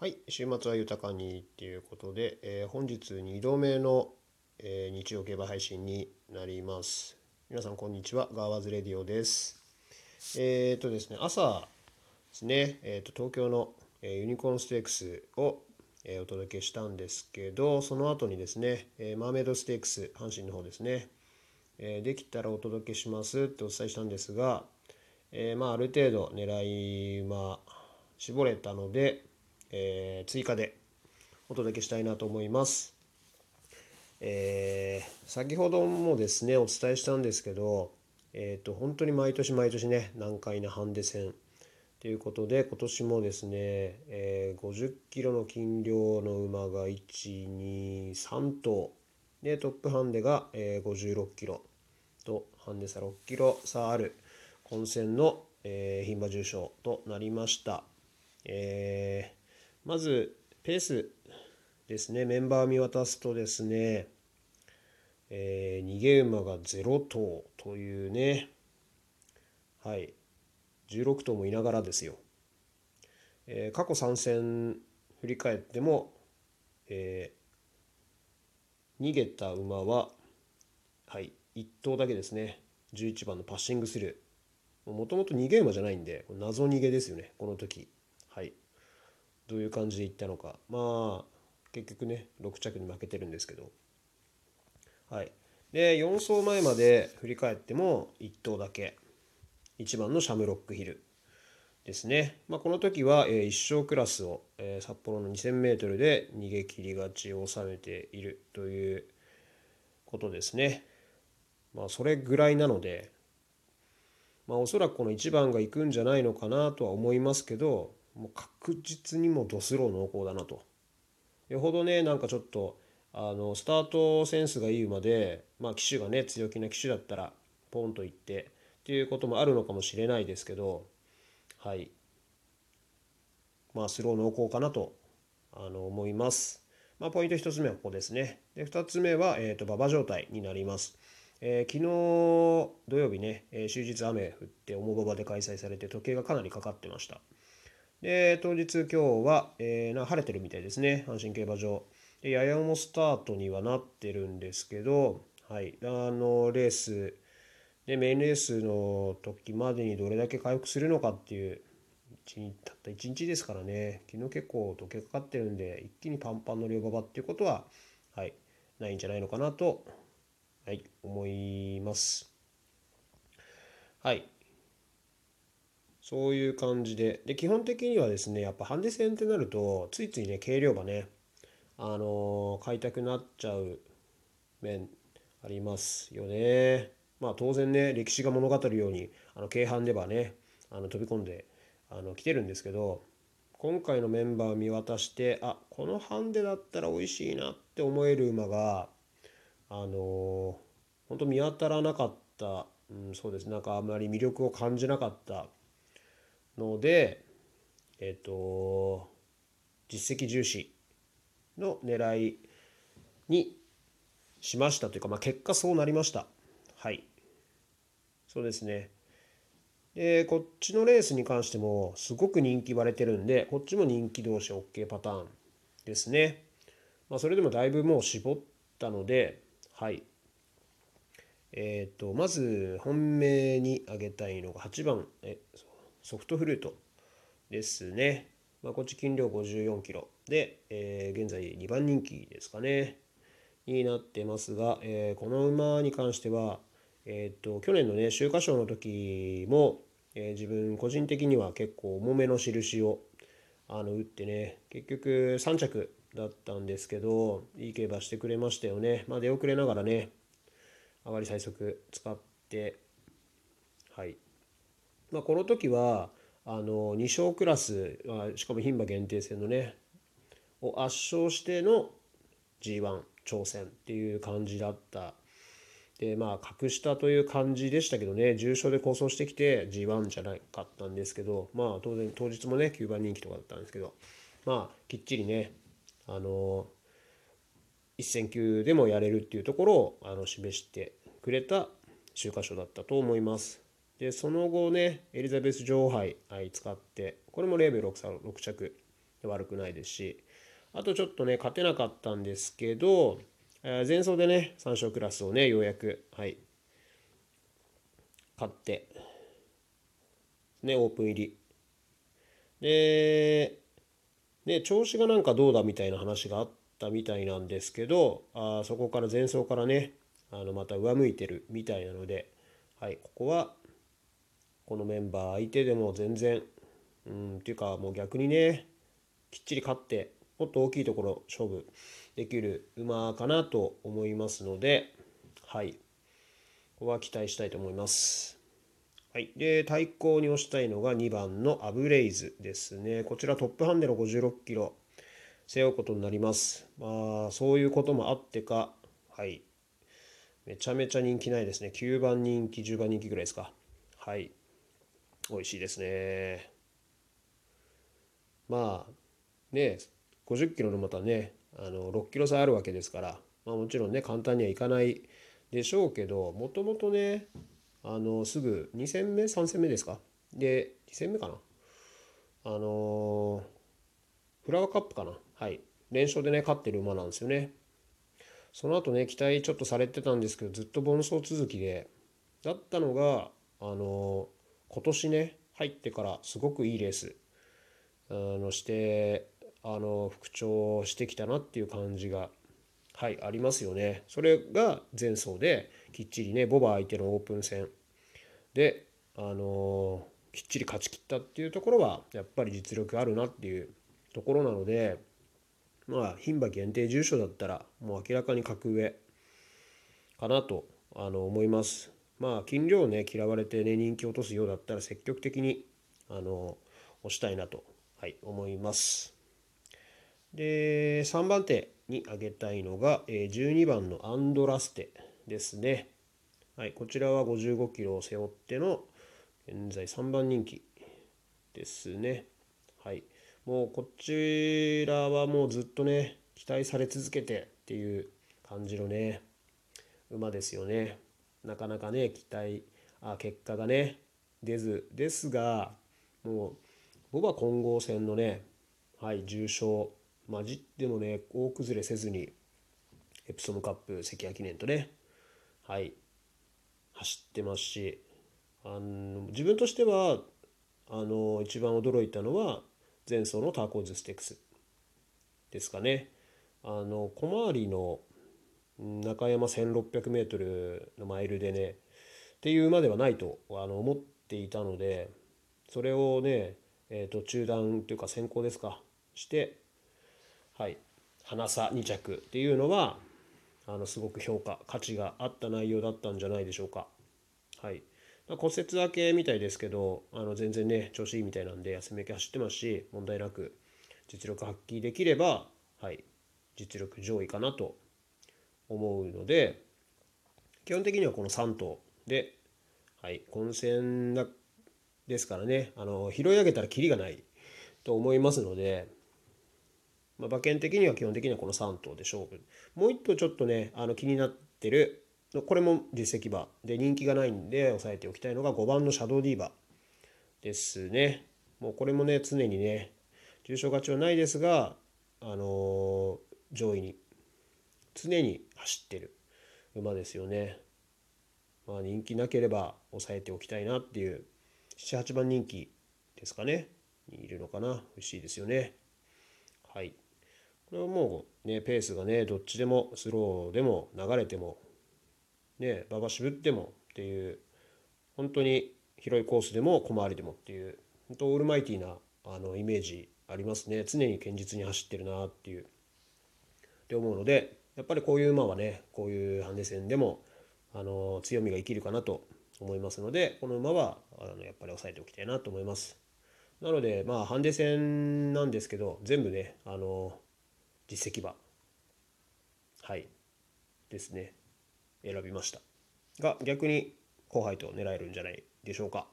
はい、週末は豊かにっていうことで、えー本日2度目の、えー日曜競馬配信になります。皆さんこんにちは、ガーワーズレディオです。えっ、とですね、朝ですね、えー、と東京の、えユニコーンステークスを、えお届けしたんですけど、その後にですね、えマーメイドステークス、阪神の方ですね、えできたらお届けしますってお伝えしたんですが、えまあ、ある程度狙い馬絞れたので、えー追加でお届けしたいなと思います。えー先ほどもですねお伝えしたんですけど、えー、と本当に毎年毎年ね難解なハンデ戦ということで今年もですね、えー50キロの斤量の馬が123頭でトップハンデが、えー56キロとハンデ差6キロ差ある混戦の、えー牝馬重賞となりました。えーまずペースですね。メンバー見渡すとですね、えー逃げ馬が0頭というねはい16頭もいながらですよ、えー過去3戦振り返っても、えー逃げた馬ははい1頭だけですね。11番のパッシングスルー。もともと逃げ馬じゃないんで謎逃げですよねこの時。はい。どういう感じでいったのか。まあ結局ね6着に負けてるんですけど。はい。で4走前まで振り返っても1頭だけ。1番のシャムロックヒル。ですね、まあ、この時は、えー一生クラスを、え札幌の 2000m で逃げ切り勝ちを収めているということですね。まあそれぐらいなので。まあおそらくこの1番が行くんじゃないのかなとは思いますけどもう確実にもドスロー濃厚だなとよほどねなんかちょっとあのスタートセンスがいい馬でまあ騎手がね強気な騎手だったらポンと行ってっていうこともあるのかもしれないですけどはいまあスロー濃厚かなとあの思います。まあ、ポイント1つ目はここですね。で2つ目は、えー、と馬場状態になります。えー昨日土曜日ね、えー終日雨降って重馬場で開催されて時計がかなりかかってました。で当日今日は、えーな晴れてるみたいですね。阪神競馬場。でやや重スタートにはなってるんですけど、はい、あのレース。でメインレースの時までにどれだけ回復するのかっていう日たった1日ですからね。昨日結構時計かかってるんで一気にパンパンの両馬場っていうことは、はい、ないんじゃないのかなと、はい、思います。はい。そういう感じで。で、基本的にはですね、やっぱハンデ戦ってなると、ついついね、軽量馬ね、あのー買いたくなっちゃう面ありますよね。まあ当然ね、歴史が物語るように、あの、軽ハンデ馬ね、あの飛び込んで、あの、来てるんですけど、今回のメンバーを見渡して、あ、このハンデだったら美味しいなって思える馬が、あのー本当見当たらなかった、うん、そうですなんかあんまり魅力を感じなかったのでえっ、と実績重視の狙いにしましたというか、まあ、結果そうなりました。はい。そうですね。でこっちのレースに関してもすごく人気割れてるんでこっちも人気同士 OK パターンですね。まあそれでもだいぶもう絞ったのではい。えー、とまず本命に挙げたいのが8番。えソフトフルートですね、まあ、こっち斤量54キロ。で、えー現在2番人気ですかね。になってますが、えーこの馬に関しては、えー、と去年のね秋華賞の時も、えー自分個人的には結構重めの印をあの打ってね結局3着だったんですけどいい競馬してくれましたよね、まあ、出遅れながらね上がり最速使ってはい。まあこの時はあの2勝クラスしかも牝馬限定戦のねを圧勝しての G1 挑戦っていう感じだったでまあ格下という感じでしたけどね重賞で構想してきて G1 じゃなかったんですけどまあ当然当日もね9番人気とかだったんですけどまあきっちりねあの一戦級でもやれるっていうところをあの示してくれた秋華賞だったと思います。でその後ねエリザベス女王杯、はい、使ってこれも0秒63 6着。悪くないですし。あとちょっとね勝てなかったんですけど、え、前走でね3勝クラスをねようやくはい。勝ってねオープン入り。でね調子がなんかどうだみたいな話があったみたいなんですけどあそこから前走からねあのまた上向いてるみたいなのではいここはこのメンバー相手でも全然うんっていうかもう逆にねきっちり勝ってもっと大きいところ勝負できる馬かなと思いますのではいここは期待したいと思います。はい、で対抗に押したいのが2番のアブレイズですね。こちらトップハンデの56キロ背負うことになります。まあそういうこともあってか、はい、めちゃめちゃ人気ないですね。9番人気、10番人気ぐらいですか。はい、美味しいですね。まあね50キロのまたねあの6キロ差あるわけですから、まあ、もちろんね簡単にはいかないでしょうけどもともとねあのすぐ2戦目3戦目ですか？で2戦目かな？あのフラワーカップかな？はい。連勝でね勝ってる馬なんですよね。その後ね期待ちょっとされてたんですけどずっと盆走続きで。だったのがあの今年ね入ってからすごくいいレースあのしてあの復調してきたなっていう感じがはいありますよね。それが前走できっちりねボバ相手のオープン戦であの、きっちり勝ちきったっていうところはやっぱり実力あるなっていうところなのでまあ牝馬限定重賞だったらもう明らかに格上かなとあの思います。まあ斤量ね嫌われてね人気落とすようだったら積極的にあの押したいなと、はい、思います。で3番手に挙げたいのが12番のアンドラステですね。はい、こちらは55キロを背負っての現在3番人気ですね。はい、もうこちらはもうずっとね期待され続けてっていう感じのね馬ですよね。なかなかね期待あ結果がね出ずですがもう僕は混合戦のねはい重賞まじってもね大崩れせずにエプソムカップ関谷記念とねはい走ってますしあの自分としてはあの一番驚いたのは前走のターコーズステックスですかね。あの小回りの中山 1600m のマイルでねっていう馬ではないとあの思っていたのでそれをね、えー、と中断というか先行ですかしてはい花差2着っていうのはあのすごく評価価値があった内容だったんじゃないでしょうか。はい、骨折明けみたいですけどあの全然ね調子いいみたいなんで休み明け走ってますし問題なく実力発揮できれば、はい、実力上位かなと思うので基本的にはこの3頭で、はい、混戦だですからねあの拾い上げたらキリがないと思いますのでまあ、馬券的には基本的にはこの3頭で勝負。もう1頭ちょっとねあの気になってるこれも実績馬。で人気がないんで押さえておきたいのが5番のシャドウディーバですね。もうこれもね常にね重賞勝ちはないですがあのー、上位に常に走ってる馬ですよね。まあ人気なければ抑えておきたいなっていう78番人気ですかね。にいるのかな。美味しいですよね。はい。これはもうねペースがねどっちでもスローでも流れてもね馬場渋ってもっていう本当に広いコースでも小回りでもっていう本当オールマイティーなあのイメージありますね。常に堅実に走ってるなっていう。って思うのでやっぱりこういう馬はねこういうハンデ戦でもあの強みが生きるかなと思いますのでこの馬はあのやっぱり抑えておきたいなと思います。なのでまあハンデ戦なんですけど全部ねあの実績馬。はい。ですね。選びました。が逆に後輩と狙えるんじゃないでしょうか。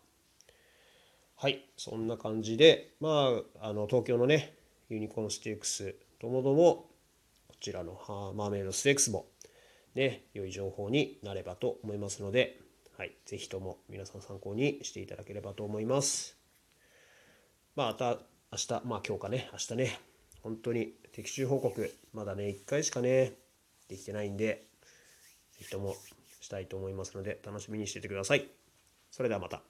はい。そんな感じでまああの東京のねユニコーンステークスともどもちらのハーマーメイドステークスもね良い情報になればと思いますのではい、ぜひとも皆さん参考にしていただければと思います。まあ、あ明日まあ今日かね明日ね本当に的中報告まだね1回しかねできてないんで是非ともしたいと思いますので楽しみにしててくださいそれではまた